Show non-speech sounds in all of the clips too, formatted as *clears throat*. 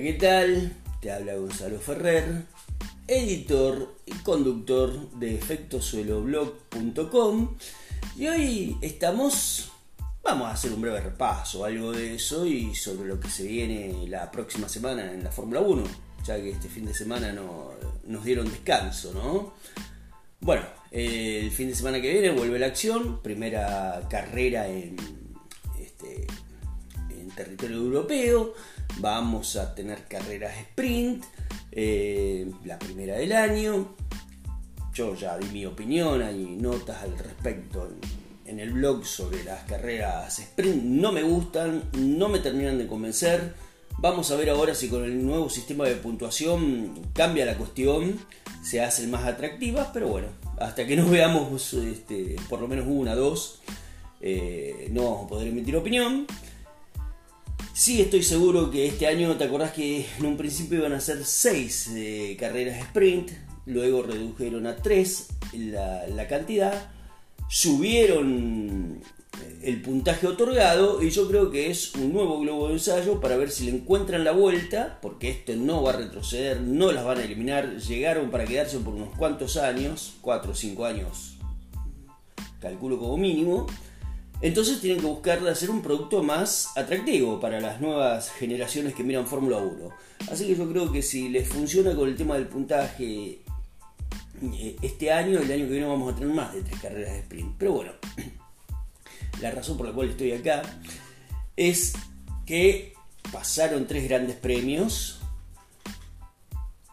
¿qué tal? Te habla Gonzalo Ferrer, editor y conductor de efectosueloblog.com y hoy estamos, vamos a hacer un breve repaso, algo de eso y sobre lo que se viene la próxima semana en la Fórmula 1, ya que este fin de semana no, nos dieron descanso, ¿no? Bueno, el fin de semana que viene vuelve la acción, primera carrera en, este, en territorio europeo Vamos a tener carreras sprint, eh, la primera del año. Yo ya di mi opinión, hay notas al respecto en, el blog sobre las carreras sprint. No me gustan, no me terminan de convencer. Vamos a ver ahora si con el nuevo sistema de puntuación cambia la cuestión, se hacen más atractivas, pero bueno, hasta que no veamos este, por lo menos una, dos, eh, no vamos a poder emitir opinión. Sí estoy seguro que este año, ¿te acordás que en un principio iban a ser 6 eh, carreras sprint? Luego redujeron a 3 la, la cantidad, subieron eh, el puntaje otorgado y yo creo que es un nuevo globo de ensayo para ver si le encuentran la vuelta, porque esto no va a retroceder, no las van a eliminar, llegaron para quedarse por unos cuantos años, 4 o 5 años, calculo como mínimo, entonces tienen que buscar de hacer un producto más atractivo para las nuevas generaciones que miran Fórmula 1. Así que yo creo que si les funciona con el tema del puntaje eh, este año, el año que viene vamos a tener más de tres carreras de sprint. Pero bueno, *clears throat* la razón por la cual estoy acá es que pasaron tres grandes premios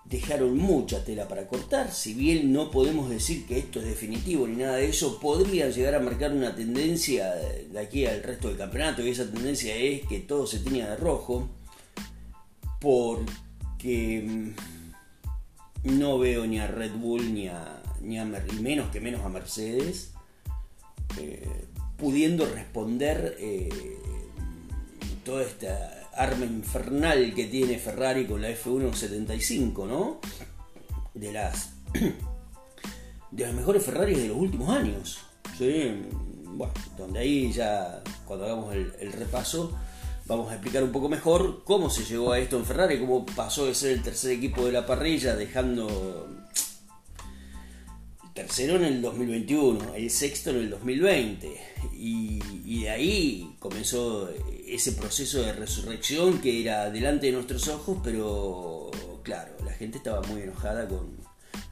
dejaron mucha tela para cortar. Si bien no podemos decir que esto es definitivo ni nada de eso, podría llegar a marcar una tendencia de aquí al resto del campeonato. Y esa tendencia es que todo se tenía de rojo. Porque mm, no veo ni a Red Bull ni a, ni a menos que menos a Mercedes eh, pudiendo responder eh, toda esta arma infernal que tiene Ferrari con la F175, ¿no? De las, *clears throat* de las mejores Ferraris de los últimos años. ¿sí? Bueno, donde ahí ya, cuando hagamos el, repaso, vamos a explicar un poco mejor cómo se llegó a esto en Ferrari, cómo pasó de ser el tercer equipo de la parrilla, dejando tercero en el 2021, el sexto en el 2020. Y, y, de ahí comenzó ese proceso de resurrección que era delante de nuestros ojos, pero claro, la gente estaba muy enojada con,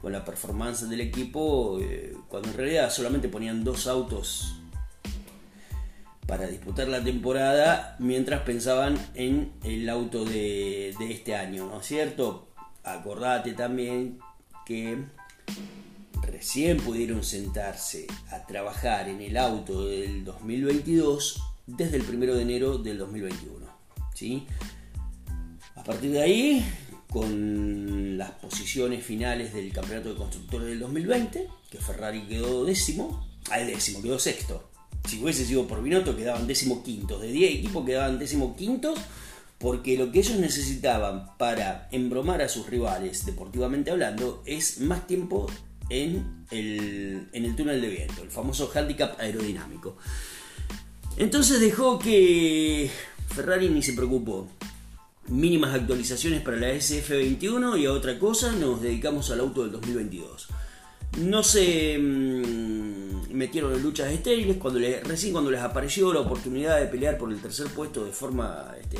con la performance del equipo, eh, cuando en realidad solamente ponían dos autos para disputar la temporada, mientras pensaban en el auto de, de este año, ¿no es cierto? Acordate también que recién pudieron sentarse a trabajar en el auto del 2022 desde el 1 de enero del 2021. ¿sí? A partir de ahí, con las posiciones finales del Campeonato de Constructores del 2020, que Ferrari quedó décimo, al décimo, quedó sexto. Si hubiese sido por Binotto, quedaban décimo quintos. De 10 equipos quedaban décimo quintos porque lo que ellos necesitaban para embromar a sus rivales, deportivamente hablando, es más tiempo en el, en el túnel de viento, el famoso handicap aerodinámico. Entonces dejó que Ferrari ni se preocupó. Mínimas actualizaciones para la SF21 y a otra cosa nos dedicamos al auto del 2022. No se mm, metieron en luchas estériles, cuando recién cuando les apareció la oportunidad de pelear por el tercer puesto de forma este,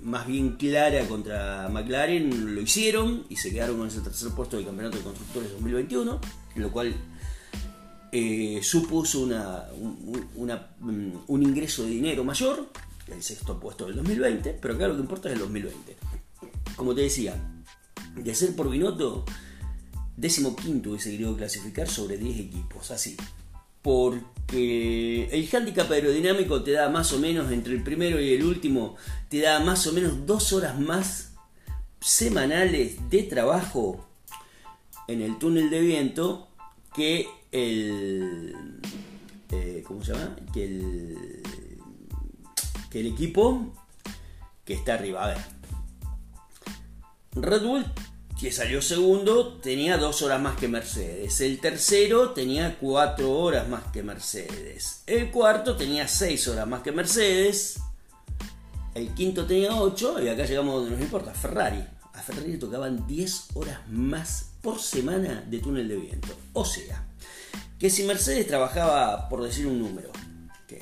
más bien clara contra McLaren, lo hicieron y se quedaron con ese tercer puesto del Campeonato de Constructores 2021, lo cual eh, supuso una, mm, un, ingreso de dinero mayor, el sexto puesto del 2020, pero acá lo que importa es el 2020. Como te decía, de ser por Binotto, décimo quinto hubiese querido clasificar sobre 10 equipos, así porque el handicap aerodinámico te da más o menos entre el primero y el último, te da más o menos dos horas más semanales de trabajo en el túnel de viento que el eh, ¿cómo se llama? que el equipo que está arriba a ver Red Bull que salió segundo tenía dos horas más que Mercedes. El tercero tenía cuatro horas más que Mercedes. El cuarto tenía seis horas más que Mercedes. el quinto tenía 8 y acá llegamos donde nos importa, Ferrari. A Ferrari tocaban 10 horas más por semana de túnel de viento. O sea, que si Mercedes trabajaba, por decir un número, que,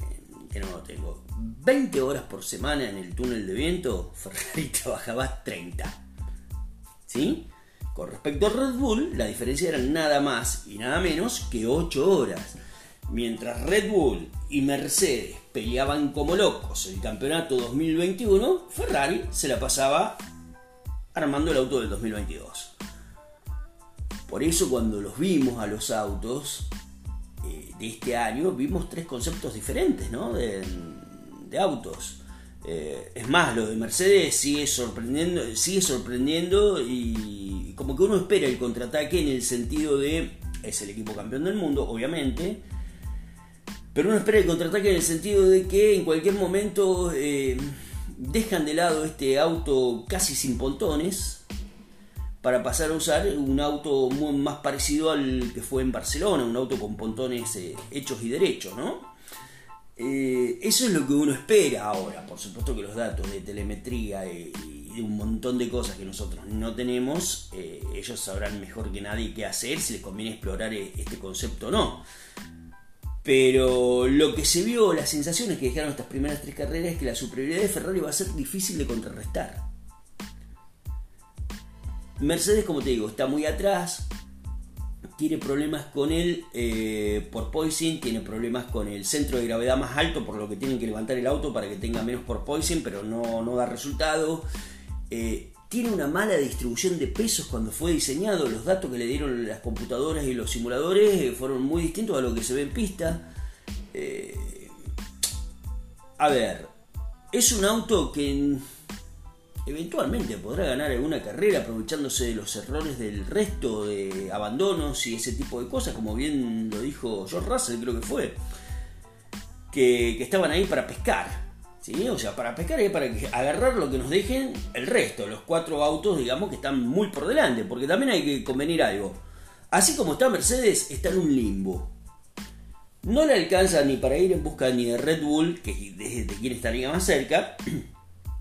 no lo tengo, 20 horas por semana en el túnel de viento, *laughs* Ferrari trabajaba 30. ¿Sí? Con respecto a Red Bull, la diferencia era nada más y nada menos que 8 horas. Mientras Red Bull y Mercedes peleaban como locos el campeonato 2021, Ferrari se la pasaba armando el auto del 2022. Por eso cuando los vimos a los autos eh, de este año, vimos tres conceptos diferentes ¿no? de, autos. Eh, es más, lo de Mercedes sigue sorprendiendo, sigue sorprendiendo y como que uno espera el contraataque en el sentido de es el equipo campeón del mundo, obviamente, pero uno espera el contraataque en el sentido de que en cualquier momento eh, dejan de lado este auto casi sin pontones para pasar a usar un auto más parecido al que fue en Barcelona, un auto con pontones eh, hechos y derechos, ¿no? Eh, eso es lo que uno espera ahora. Por supuesto que los datos de telemetría y, de un montón de cosas que nosotros no tenemos, ellos sabrán mejor que nadie qué hacer, si les conviene explorar este concepto o no. Pero lo que se vio, las sensaciones que dejaron estas primeras tres carreras es que la superioridad de Ferrari va a ser difícil de contrarrestar. Mercedes, como te digo, está muy atrás, tiene problemas con el eh, porpoising, tiene problemas con el centro de gravedad más alto, por lo que tienen que levantar el auto para que tenga menos porpoising, pero no, no da resultado. Eh, tiene una mala distribución de pesos cuando fue diseñado. Los datos que le dieron las computadoras y los simuladores eh, fueron muy distintos a lo que se ve en pista. Eh, a ver, es un auto que eventualmente podrá ganar alguna carrera aprovechándose de los errores del resto de abandonos y ese tipo de cosas, como bien lo dijo George Russell, creo que fue, que estaban ahí para pescar. ¿Sí? O sea, para pescar es para agarrar lo que nos dejen el resto, los cuatro autos, digamos, que están muy por delante, porque también hay que convenir algo. Así como está Mercedes, está en un limbo. No le alcanza ni para ir en busca ni de Red Bull, que es de quien estaría más cerca, *clears throat*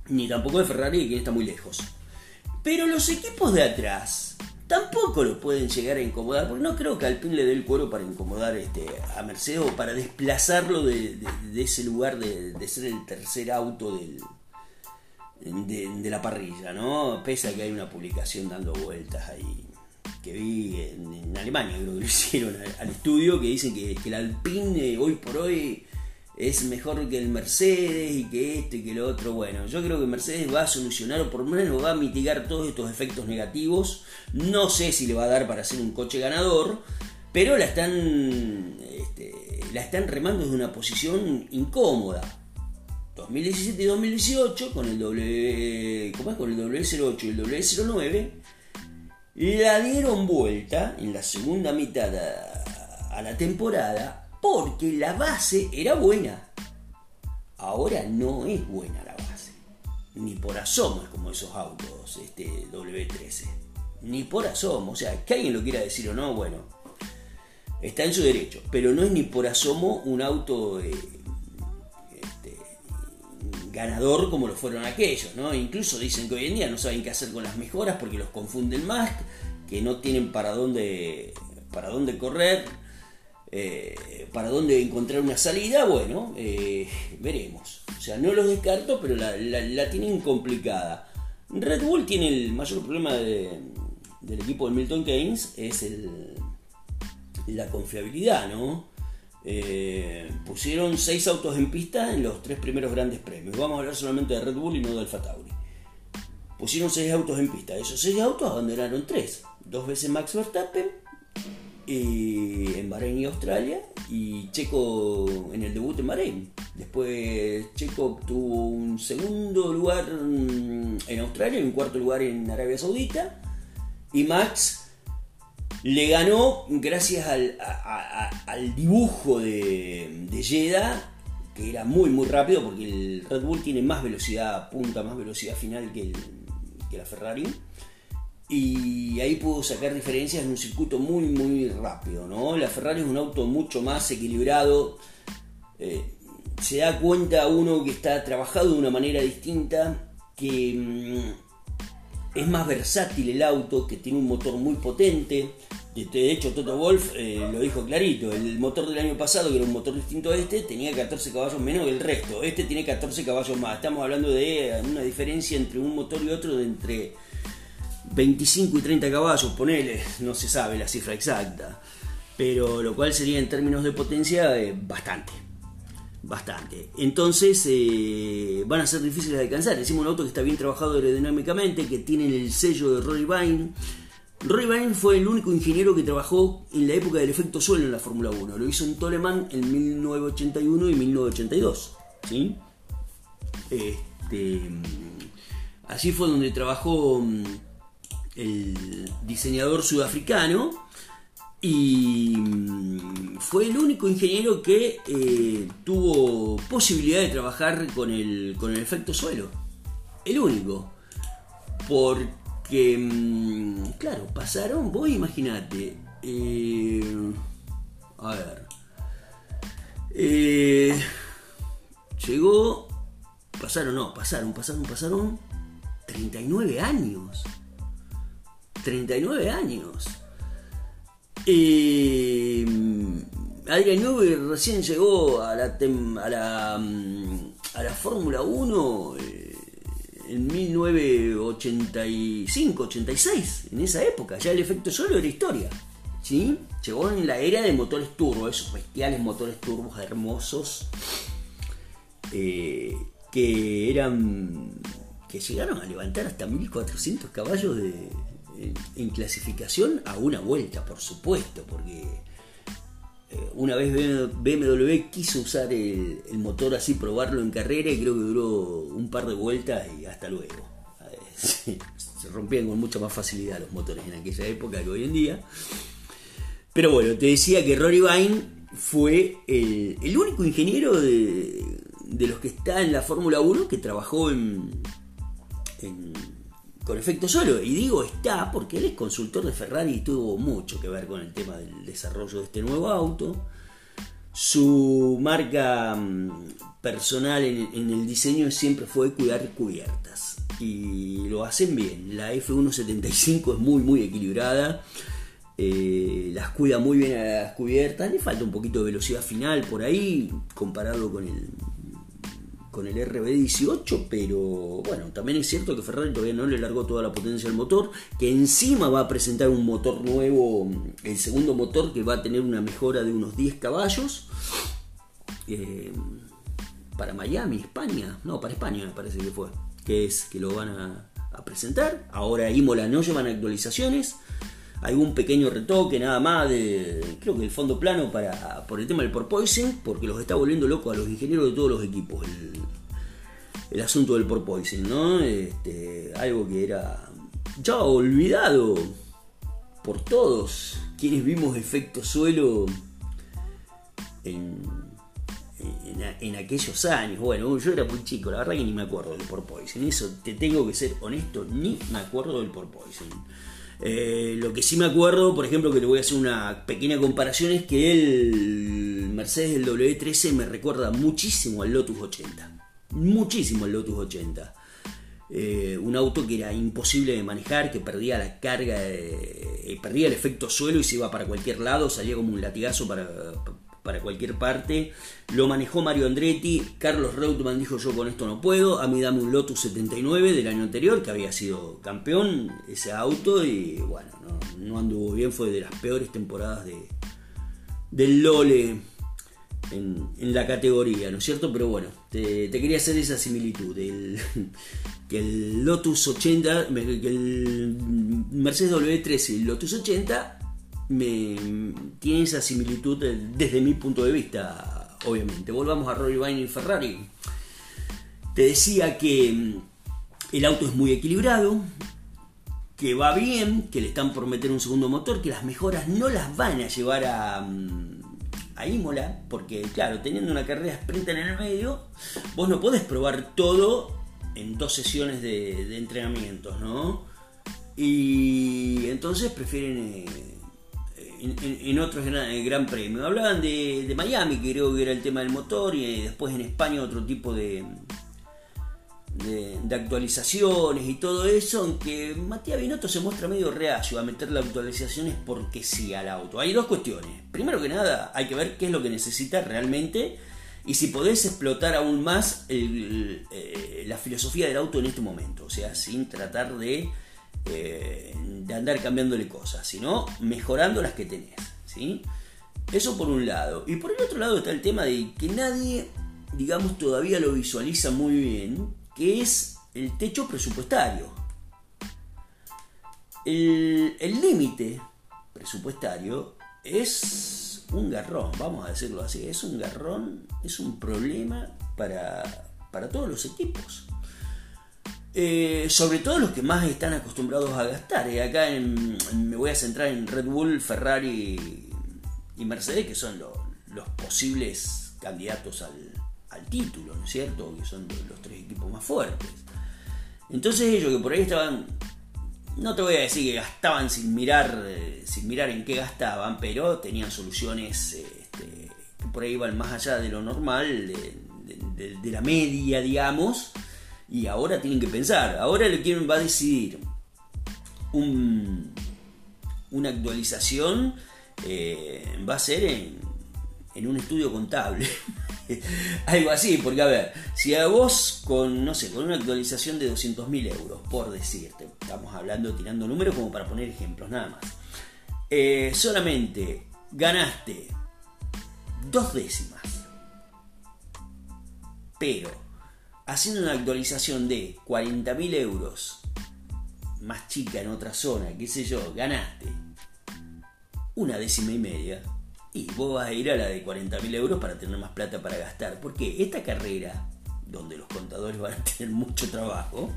ni tampoco de Ferrari, que está muy lejos. Pero los equipos de atrás tampoco lo pueden llegar a incomodar, porque no creo que Alpine le dé el cuero para incomodar este, a Mercedes o para desplazarlo de, ese lugar de, ser el tercer auto del, de, la parrilla, ¿no? Pese a que hay una publicación dando vueltas ahí que vi en, Alemania, creo que lo *laughs* hicieron al, estudio, que dicen que, que el Alpine hoy por hoy es mejor que el Mercedes y que esto y que lo otro. Bueno, yo creo que Mercedes va a solucionar o por lo menos va a mitigar todos estos efectos negativos. No sé si le va a dar para ser un coche ganador, pero la están, este, la están remando desde una posición incómoda. 2017 y 2018 con el W, ¿cómo es? Con el W08 y el W09 la dieron vuelta en la segunda mitad a la temporada porque la base era buena. Ahora no es buena la base. Ni por asomo es como esos autos este W13. Ni por asomo. O sea, que alguien lo quiera decir o no, bueno, está en su derecho. Pero no es ni por asomo un auto eh, este, ganador como lo fueron aquellos. ¿no? Incluso dicen que hoy en día no saben qué hacer con las mejoras porque los confunden más, que no tienen para dónde, para dónde correr eh, para dónde encontrar una salida, bueno, eh, veremos. O sea, no los descarto, pero la, tienen complicada. Red Bull tiene el mayor problema del equipo de Milton Keynes, es la confiabilidad, ¿no? Eh, pusieron seis autos en pista en los tres primeros grandes premios. Vamos a hablar solamente de Red Bull y no de Alfa Tauri. Pusieron seis autos en pista. Esos seis autos abandonaron tres. Dos veces Max Verstappen en Bahrein y Australia y Checo en el debut en Bahrein. Después Checo obtuvo un segundo lugar en Australia y un cuarto lugar en Arabia Saudita. Y Max le ganó gracias al, dibujo de, de que era muy muy rápido porque el Red Bull tiene más velocidad punta, más velocidad final que la Ferrari y ahí pudo sacar diferencias en un circuito muy muy rápido, ¿no? La Ferrari es un auto mucho más equilibrado, eh, se da cuenta uno que está trabajado de una manera distinta, que mm, es más versátil el auto, que tiene un motor muy potente. De hecho, Toto Wolf eh, lo dijo clarito, el motor del año pasado, que era un motor distinto a este, tenía 14 caballos menos que el resto. Este tiene 14 caballos más. Estamos hablando de una diferencia entre un motor y otro de entre 25 y 30 caballos, ponele, no se sabe la cifra exacta. Pero lo cual sería en términos de potencia eh, bastante bastante. Entonces eh, van a ser difíciles de alcanzar. Decimos un auto que está bien trabajado aerodinámicamente, que tiene el sello de Roy Vine. Roy Vine fue el único ingeniero que trabajó en la época del efecto suelo en la Fórmula 1. Lo hizo en Toleman en 1981 y 1982. ¿sí? Este, así fue donde trabajó mm, el diseñador sudafricano y mm, fue el único ingeniero que eh, tuvo posibilidad de trabajar con el, con el efecto suelo. El único. Porque, mm, claro, pasaron, vos imaginate, eh, a ver, eh, llegó, pasaron, no, pasaron, pasaron, pasaron 39 años. 39 años. Eh, Adrian Newey recién llegó a la, a la, mm, a la Fórmula 1 eh, en 1985-86, en esa época. Ya el efecto solo era historia. ¿sí? Llegó en la era de motores turbo, esos bestiales motores turbos hermosos eh, que eran que llegaron a levantar hasta 1400 caballos de, en clasificación a una vuelta, por supuesto, porque eh, una vez BMW quiso usar el, motor así, probarlo en carrera y creo que duró un par de vueltas y hasta luego. *laughs* Se rompían con mucha más facilidad los motores en aquella época que hoy en día. Pero bueno, te decía que Rory Vine fue el, único ingeniero de, los que está en la Fórmula 1 que trabajó en con efecto solo. Y digo está porque él es consultor de Ferrari y tuvo mucho que ver con el tema del desarrollo de este nuevo auto. Su marca mm, personal en, el diseño siempre fue cuidar cubiertas. Y lo hacen bien. La F175 es muy, muy equilibrada. Eh, las cuida muy bien a las cubiertas. Le falta un poquito de velocidad final por ahí, comparado con el con el RB18, pero bueno, también es cierto que Ferrari todavía no le largó toda la potencia al motor, que encima va a presentar un motor nuevo, el segundo motor que va a tener una mejora de unos 10 caballos. Eh, para Miami, España, no, para España me parece que fue, que es que lo van a, a presentar. Ahora Imola no llevan actualizaciones algún pequeño retoque nada más de creo que el fondo plano para por el tema del porpoising porque los está volviendo loco a los ingenieros de todos los equipos el, asunto del porpoising no este, algo que era ya olvidado por todos quienes vimos efecto suelo en, en, aquellos años. Bueno, yo era muy chico, la verdad que ni me acuerdo del porpoising. Eso te tengo que ser honesto, ni me acuerdo del porpoising. Eh, lo que sí me acuerdo, por ejemplo, que le voy a hacer una pequeña comparación, es que el Mercedes del W13 me recuerda muchísimo al Lotus 80. Muchísimo al Lotus 80. Eh, un auto que era imposible de manejar, que perdía la carga, eh, perdía el efecto suelo y se iba para cualquier lado, salía como un latigazo para, para cualquier parte. Lo manejó Mario Andretti. Carlos Reutemann dijo yo con esto no puedo. A mí dame un Lotus 79 del año anterior, que había sido campeón ese auto. Y bueno, no, anduvo bien. Fue de las peores temporadas de, del Lole en, la categoría, ¿no es cierto? Pero bueno, te, quería hacer esa similitud. *laughs* que el Lotus 80, que el Mercedes W13 y el Lotus 80 me tiene esa similitud desde mi punto de vista, obviamente. Volvamos a Roy Vine y Ferrari. Te decía que mm, el auto es muy equilibrado, que va bien, que le están por meter un segundo motor, que las mejoras no las van a llevar a, mm, a Imola, porque claro, teniendo una carrera sprint en el medio, vos no podés probar todo en dos sesiones de, de entrenamientos, ¿no? Y entonces prefieren... Eh, en, otros gran, gran premios. Hablaban de, Miami, que creo que era el tema del motor, y después en España otro tipo de, de, actualizaciones y todo eso, aunque Matías Binotto se muestra medio reacio a meter las actualizaciones porque sí al auto. Hay dos cuestiones. Primero que nada, hay que ver qué es lo que necesita realmente y si podés explotar aún más eh, la filosofía del auto en este momento. O sea, sin tratar de, eh, de andar cambiándole cosas, sino mejorando las que tenés. ¿sí? Eso por un lado. Y por el otro lado está el tema de que nadie, digamos, todavía lo visualiza muy bien que es el techo presupuestario. El límite presupuestario es un garrón, vamos a decirlo así, es un garrón, es un problema para, para todos los equipos. Eh, sobre todo los que más están acostumbrados a gastar. Y acá me voy a centrar en Red Bull, Ferrari y Mercedes, que son los posibles candidatos al, título, ¿no es cierto? Que son los tres equipos más fuertes. Entonces ellos que por ahí estaban, no te voy a decir que gastaban sin mirar, eh, sin mirar en qué gastaban, pero tenían soluciones este, que por ahí iban más allá de lo normal, de, la media, digamos, y ahora tienen que pensar, ahora el quien va a decidir un, una actualización eh, va a ser en, en un estudio contable. *laughs* Algo así, porque a ver, si a vos con, no sé, con una actualización de 200.000 euros, por decirte, estamos hablando, tirando números como para poner ejemplos, nada más, eh, solamente ganaste dos décimas, pero haciendo una actualización de 40.000 euros más chica en otra zona, qué sé yo, ganaste una décima y media, y vos vas a ir a la de 40.000 euros para tener más plata para gastar. Porque esta carrera, donde los contadores van a *laughs* tener mucho trabajo,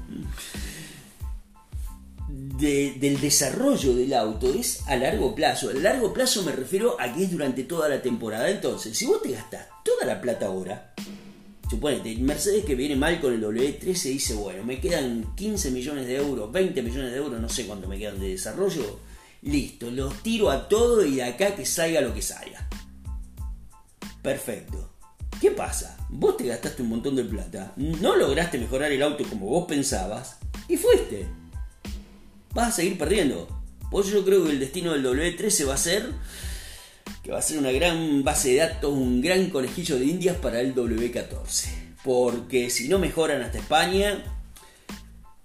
del desarrollo del auto es a largo plazo. A largo plazo me refiero a que es durante toda la temporada. Entonces, si vos te gastás toda la plata ahora, suponete, Mercedes que viene mal con el W13 dice, bueno, me quedan 15 millones de euros, 20 millones de euros, no sé cuánto me quedan de desarrollo Listo, los tiro a todo y de acá que salga lo que salga. Perfecto. ¿Qué pasa? Vos te gastaste un montón de plata, no lograste mejorar el auto como vos pensabas y fuiste. Vas a seguir perdiendo. Por eso yo creo que el destino del W13 va a ser que va a ser una gran base de datos, un gran conejillo de indias para el W14. Porque si no mejoran hasta España,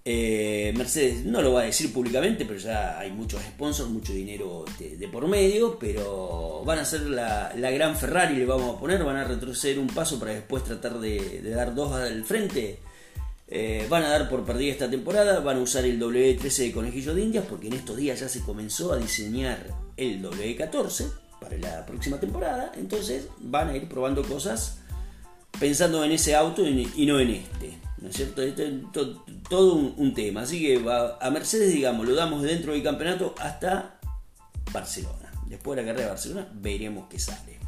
eh, Mercedes no lo va a decir públicamente, pero ya hay muchos sponsors, mucho dinero de, por medio, pero van a ser la, gran Ferrari, le vamos a poner, van a retroceder un paso para después tratar de, dar dos al frente. Eh, van a dar por perdida esta temporada, van a usar el W13 de Conejillo de Indias, porque en estos días ya se comenzó a diseñar el W14 para la próxima temporada, entonces van a ir probando cosas pensando en ese auto y no en este. ¿no es cierto? todo un, tema. Así que a Mercedes, digamos, lo damos dentro del campeonato hasta Barcelona. Después de la carrera de Barcelona veremos qué sale.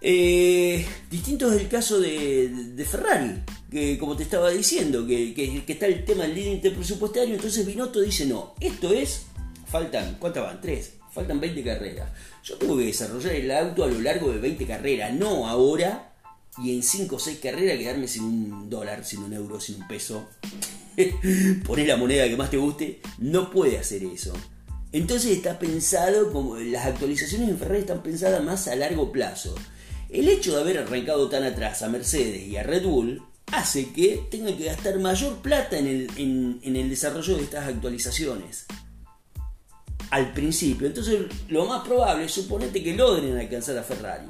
Eh, distinto es el caso de, Ferrari, que como te estaba diciendo, que, está el tema del límite presupuestario, entonces Binotto dice, no, esto es, faltan, ¿cuántas van? Tres, faltan 20 carreras. Yo tengo que desarrollar el auto a lo largo de 20 carreras, no ahora y en 5 o 6 carreras quedarme sin un dólar, sin un euro, sin un peso, *laughs* poner la moneda que más te guste, no puede hacer eso. Entonces está pensado, como las actualizaciones en Ferrari están pensadas más a largo plazo. El hecho de haber arrancado tan atrás a Mercedes y a Red Bull hace que tengan que gastar mayor plata en el desarrollo de estas actualizaciones. Al principio. Entonces lo más probable es suponete que logren alcanzar a Ferrari.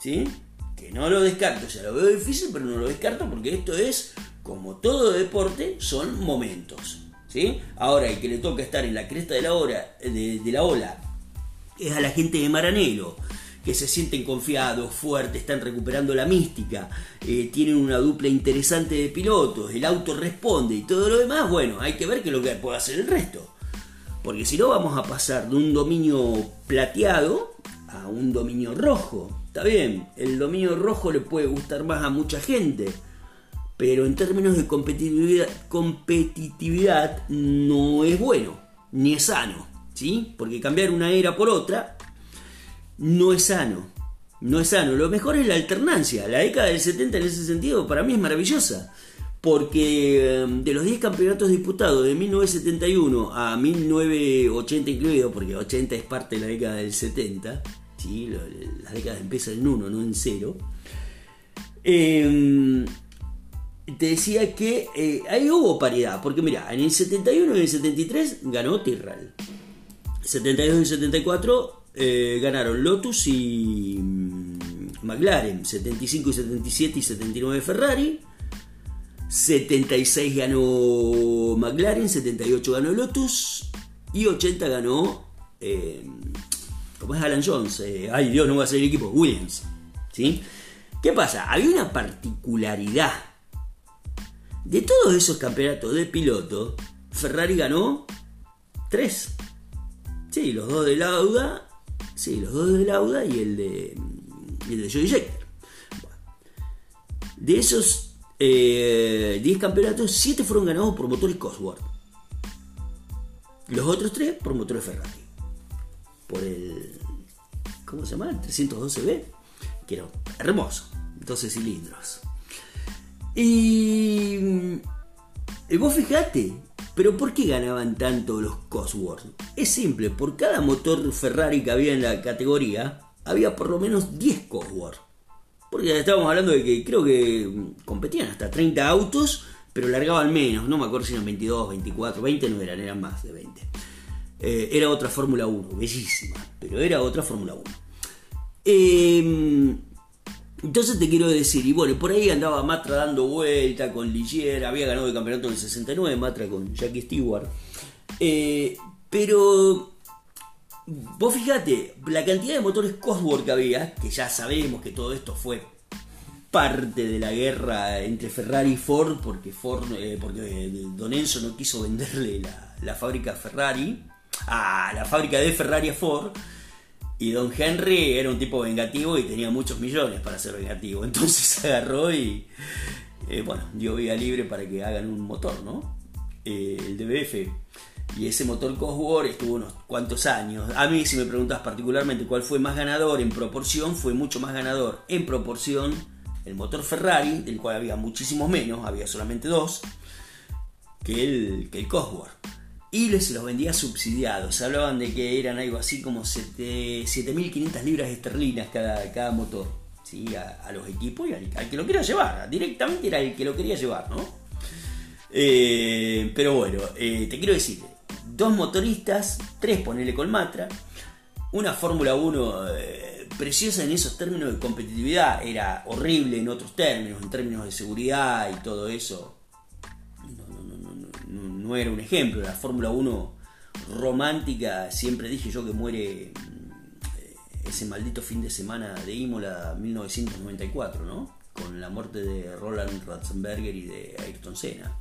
¿Sí? que no lo descarto, o sea, lo veo difícil, pero no lo descarto porque esto es, como todo deporte, son momentos. ¿sí? Ahora, el que le toca estar en la cresta de la, ola es a la gente de Maranelo, que se sienten confiados, fuertes, están recuperando la mística, eh, tienen una dupla interesante de pilotos, el auto responde y todo lo demás, bueno, hay que ver qué es lo que puede hacer el resto. Porque si no vamos a pasar de un dominio plateado a un dominio rojo. Está bien, el dominio rojo le puede gustar más a mucha gente, pero en términos de competitividad, competitividad no es bueno, ni es sano. ¿sí? Porque cambiar una era por otra no es sano. No es sano. Lo mejor es la alternancia. La década del 70 en ese sentido para mí es maravillosa. Porque em, de los 10 campeonatos disputados de 1971 a 1980 incluido, porque 80 es parte de la década del 70, ¿sí? las décadas empiezan en 1, no en 0. Em, te decía que eh, ahí hubo paridad, porque mira, en el 71 y en el 73 ganó Tyrrell. 72 y 74 eh, ganaron Lotus y mm, McLaren. 75 y 77 y 79 Ferrari. 76 ganó McLaren, 78 ganó Lotus y 80 ganó, eh, ¿cómo es Alan Jones? ay Dios, no va a ser el equipo, Williams. ¿sí? ¿Qué pasa? Había una particularidad. De todos esos campeonatos de piloto, Ferrari ganó 3. Sí, los dos de Lauda. Sí, los dos de Lauda y el de, y el de Joey Jector. De esos 10 eh, campeonatos, 7 fueron ganados por motores Cosworth. Los otros 3 por motores Ferrari. Por el. ¿Cómo se llama? El 312B. Que era hermoso. 12 cilindros. Y, y vos fijate, pero ¿por qué ganaban tanto los Cosworth? Es simple, por cada motor Ferrari que había en la categoría, había por lo menos 10 Cosworth. Porque estábamos hablando de que creo que competían hasta 30 autos, pero largaban menos, no me acuerdo si eran 22, 24, 20 no eran, eran más de 20. Eh, era otra Fórmula 1, bellísima, pero era otra Fórmula 1. Eh, entonces te quiero decir, y bueno, por ahí andaba Matra dando vuelta con Ligier, había ganado el campeonato del 69, Matra con Jackie Stewart. Eh, pero vos fíjate, la cantidad de motores Cosworth que había, que ya sabemos que todo esto fue parte de la guerra entre Ferrari y Ford, porque, Ford, eh, porque eh, Don Enzo no quiso venderle la, fábrica Ferrari, a la fábrica de Ferrari a Ford. Y don Henry era un tipo vengativo y tenía muchos millones para ser vengativo. Entonces *laughs* agarró y, eh, bueno, dio vía libre para que hagan un motor, ¿no? El DBF. Y ese motor Cosworth estuvo unos cuantos años. A mí, si me preguntas particularmente cuál fue más ganador en proporción, fue mucho más ganador en proporción el motor Ferrari, del cual había muchísimos menos, había solamente dos, que el, que el Cosworth y les los vendía subsidiados. Hablaban de que eran algo así como 7.500 libras esterlinas cada, cada motor a, los equipos y al, que lo quería llevar. Directamente era el que lo quería llevar, ¿no? Eh, pero bueno, eh, te quiero decir, dos motoristas, tres ponele con Matra, una Fórmula 1 eh, preciosa en esos términos de competitividad, era horrible en otros términos, en términos de seguridad y todo eso no era un ejemplo. La Fórmula 1 romántica, siempre dije yo que muere mm, ese maldito fin de semana de Imola 1994, ¿no? Con la muerte de Roland Ratzenberger y de Ayrton Senna.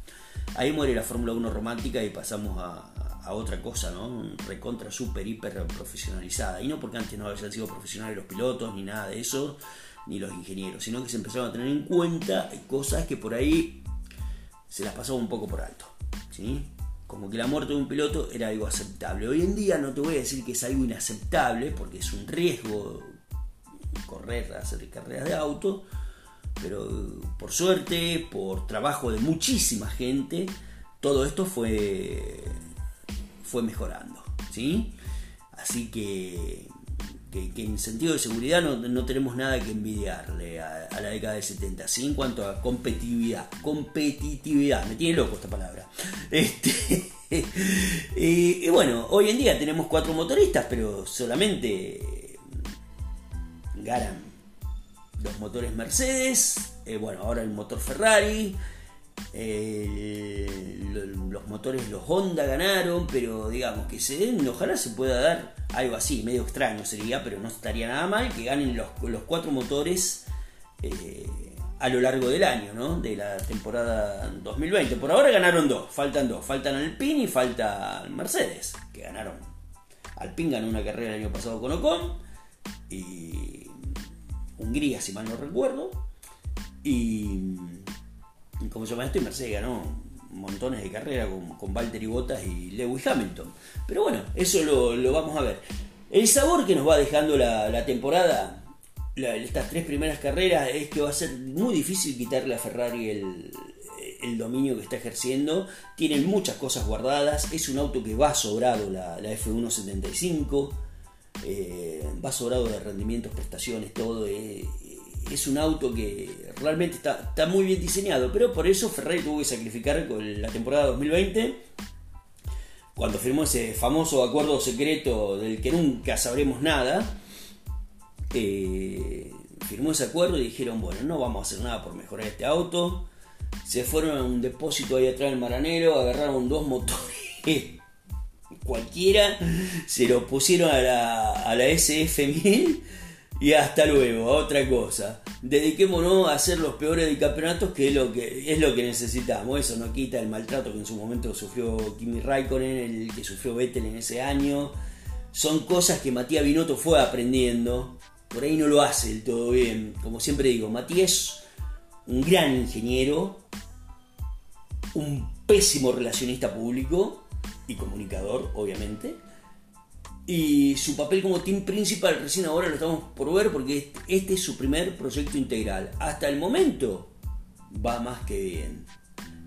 Ahí muere la Fórmula 1 romántica y pasamos a, otra cosa, ¿no? Recontra, super, hiper profesionalizada. Y no porque antes no habían sido profesionales los pilotos, ni nada de eso, ni los ingenieros, sino que se empezaron a tener en cuenta cosas que por ahí se las pasó un poco por alto. Como que la muerte de un piloto era algo aceptable. Hoy en día no te voy a decir que es algo inaceptable, porque es un riesgo correr, hacer carreras de auto, pero por suerte, por trabajo de muchísima gente, todo esto fue, fue mejorando, ¿sí? Así que que, en sentido de seguridad no, tenemos nada que envidiarle a, la década del 70. ¿sí? En cuanto a competitividad, competitividad, me tiene loco esta palabra. *laughs* Este, *laughs* y, bueno, hoy en día tenemos cuatro motoristas, pero solamente ganan los motores Mercedes, eh, bueno, ahora el motor Ferrari, eh, los motores, los Honda ganaron, pero digamos que se den, ojalá se pueda dar algo así, medio extraño sería, pero no estaría nada mal que ganen los, cuatro motores eh, a lo largo del año, ¿no? De la temporada 2020. Por ahora ganaron dos, faltan dos, faltan Alpine y falta Mercedes, que ganaron. Alpine ganó una carrera el año pasado con Ocon y Hungría, si mal no recuerdo, y ¿cómo se llama esto? Y Mercedes ganó montones de carreras con, con Valtteri Bottas y Lewis Hamilton. Pero bueno, eso lo, vamos a ver. El sabor que nos va dejando la, temporada, estas tres primeras carreras, es que va a ser muy difícil quitarle a Ferrari el, el dominio que está ejerciendo. Tienen muchas cosas guardadas. Es un auto que va sobrado la, la F175. Eh, va sobrado de rendimientos, prestaciones, todo. Eh, es un auto que realmente está, está, muy bien diseñado. Pero por eso Ferrari tuvo que sacrificar con la temporada 2020. Cuando firmó ese famoso acuerdo secreto del que nunca sabremos nada. Eh, firmó ese acuerdo y dijeron, bueno, no vamos a hacer nada por mejorar este auto se fueron a un depósito ahí atrás del Maranero, agarraron dos motores *laughs* cualquiera, se lo pusieron a la, a la SF1000 y hasta luego, otra cosa. Dediquémonos a hacer los peores del campeonato, que es lo que, es lo que necesitamos. Eso no quita el maltrato que en su momento sufrió Kimi Raikkonen, el que sufrió Vettel en ese año. Son cosas que Matías Binotto fue aprendiendo. Por ahí no lo hace del todo bien. Como siempre digo, Matías un gran ingeniero, un pésimo relacionista público y comunicador, obviamente. Y su papel como team principal recién ahora lo estamos por ver porque este es su primer proyecto integral. Hasta el momento va más que bien.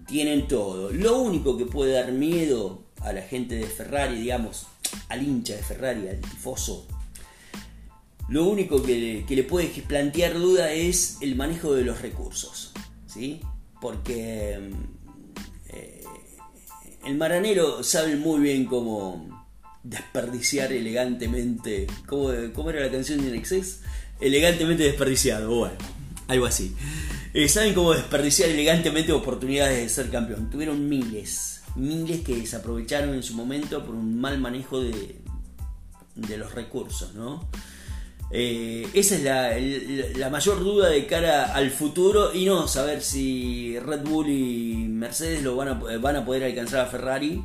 Tienen todo. Lo único que puede dar miedo a la gente de Ferrari, digamos, al hincha de Ferrari, al tifoso, lo único que le, puede plantear duda es el manejo de los recursos, ¿sí? Porque mm, eh, el maranero sabe muy bien cómo desperdiciar elegantemente. ¿Cómo, cómo era la canción de Nexus? Elegantemente desperdiciado, bueno, algo así. Eh, saben cómo desperdiciar elegantemente oportunidades de ser campeón. Tuvieron miles, miles que desaprovecharon en su momento por un mal manejo de, de los recursos, ¿no? Eh, esa es la, mayor duda de cara al futuro y no saber si Red Bull y Mercedes lo van a, van a poder alcanzar a Ferrari.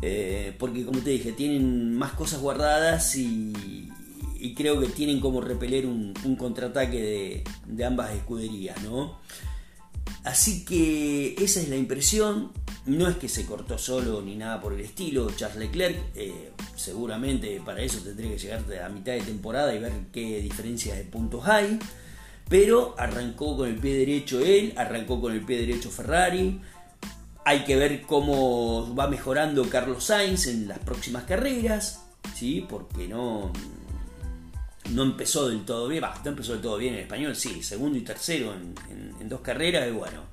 Eh, porque como te dije, tienen más cosas guardadas y, creo que tienen como repeler un, contraataque de, ambas escuderías, ¿no? Así que esa es la impresión. No es que se cortó solo ni nada por el estilo. Charles Leclerc, eh, seguramente para eso tendría que llegar a mitad de temporada y ver qué diferencias de puntos hay. Pero arrancó con el pie derecho él, arrancó con el pie derecho Ferrari. Hay que ver cómo va mejorando Carlos Sainz en las próximas carreras, ¿sí? porque no, no empezó del todo bien, no empezó del todo bien en español, sí, segundo y tercero en, dos carreras, y bueno,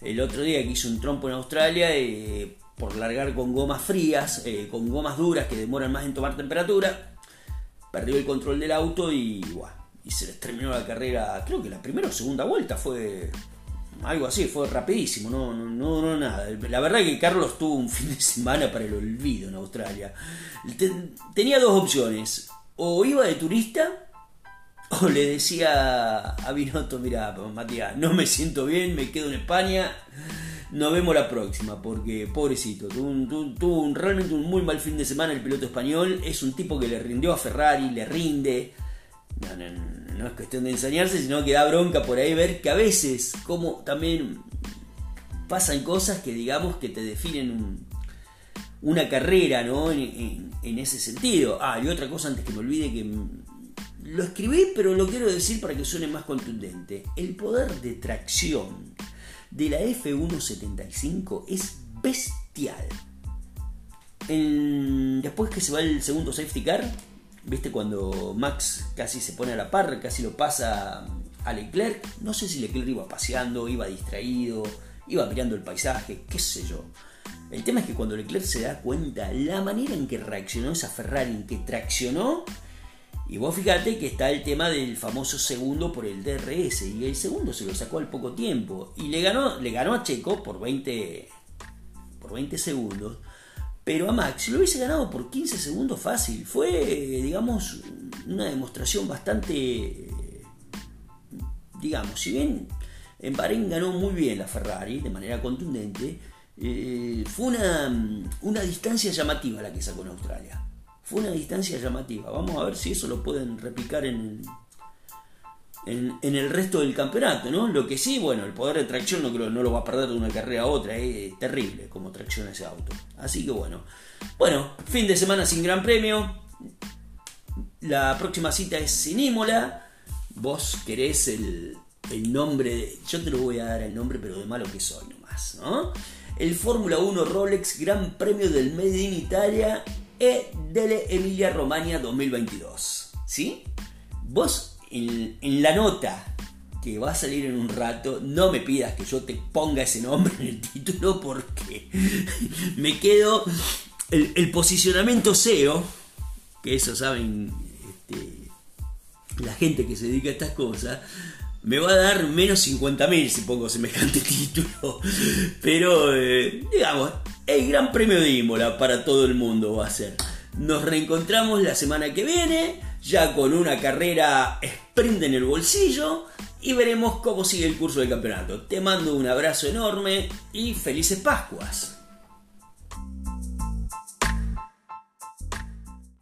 el otro día que hizo un trompo en Australia, eh, por largar con gomas frías, eh, con gomas duras que demoran más en tomar temperatura, perdió el control del auto y, y se les terminó la carrera, creo que la primera o segunda vuelta fue algo así, fue rapidísimo, no, no, no, nada. La verdad que Carlos tuvo un *laughs* fin de semana para el olvido en Australia. tenía dos opciones, o iba de turista *laughs* o le decía a Binotto, mira, Matías, no me siento bien, me quedo en España, nos vemos la próxima, porque pobrecito, tuvo, un, realmente un muy mal fin de semana el piloto español, es un tipo que le rindió a Ferrari, le rinde, no, es cuestión de enseñarse, sino que da bronca por ahí ver que a veces, como también pasan cosas que digamos que te definen una carrera, ¿no? En, ese sentido. Ah, y otra cosa antes que me olvide que lo escribí, pero lo quiero decir para que suene más contundente. El poder de tracción de la F175 es bestial. después que se va el segundo safety car, ¿viste? Cuando Max casi se pone a la par, casi lo pasa a Leclerc. No sé si Leclerc iba paseando, iba distraído, iba mirando el paisaje, qué sé yo. El tema es que cuando Leclerc se da cuenta la manera en que reaccionó esa Ferrari, en que traccionó, y vos fíjate que está el tema del famoso segundo por el DRS, y el segundo se lo sacó al poco tiempo, y le ganó, le ganó a Checo por 20, por 20 segundos, pero a Max lo hubiese ganado por 15 segundos fácil. Fue, digamos, una demostración bastante, digamos, si bien en Bahrein ganó muy bien la Ferrari de manera contundente, eh, fue una, distancia llamativa la que sacó en Australia. Fue una distancia llamativa. Vamos a ver si eso lo pueden replicar en, en, el resto del campeonato, ¿no? Lo que sí, bueno, el poder de tracción no, no lo va a perder de una carrera a otra, es terrible como tracciona ese auto. Así que bueno, bueno, fin de semana sin gran premio. La próxima cita es sin Imola. Vos querés el, el nombre, yo te lo voy a dar el nombre, pero de malo que soy nomás, ¿no? El Fórmula 1 Rolex Gran Premio del Made in Italia e delle Emilia Romagna 2022. ¿Sí? Vos en, la nota que va a salir en un rato, no me pidas que yo te ponga ese nombre en el título porque *laughs* me quedo el, posicionamiento SEO, que eso saben este, la gente que se dedica a estas cosas, me va a dar menos 50.000 si pongo semejante *laughs* título. Pero, eh, digamos, el Gran Premio de Imola para todo el mundo va a ser. Nos reencontramos la semana que viene, ya con una carrera sprint en el bolsillo y veremos cómo sigue el curso del campeonato. Te mando un abrazo enorme y felices Pascuas.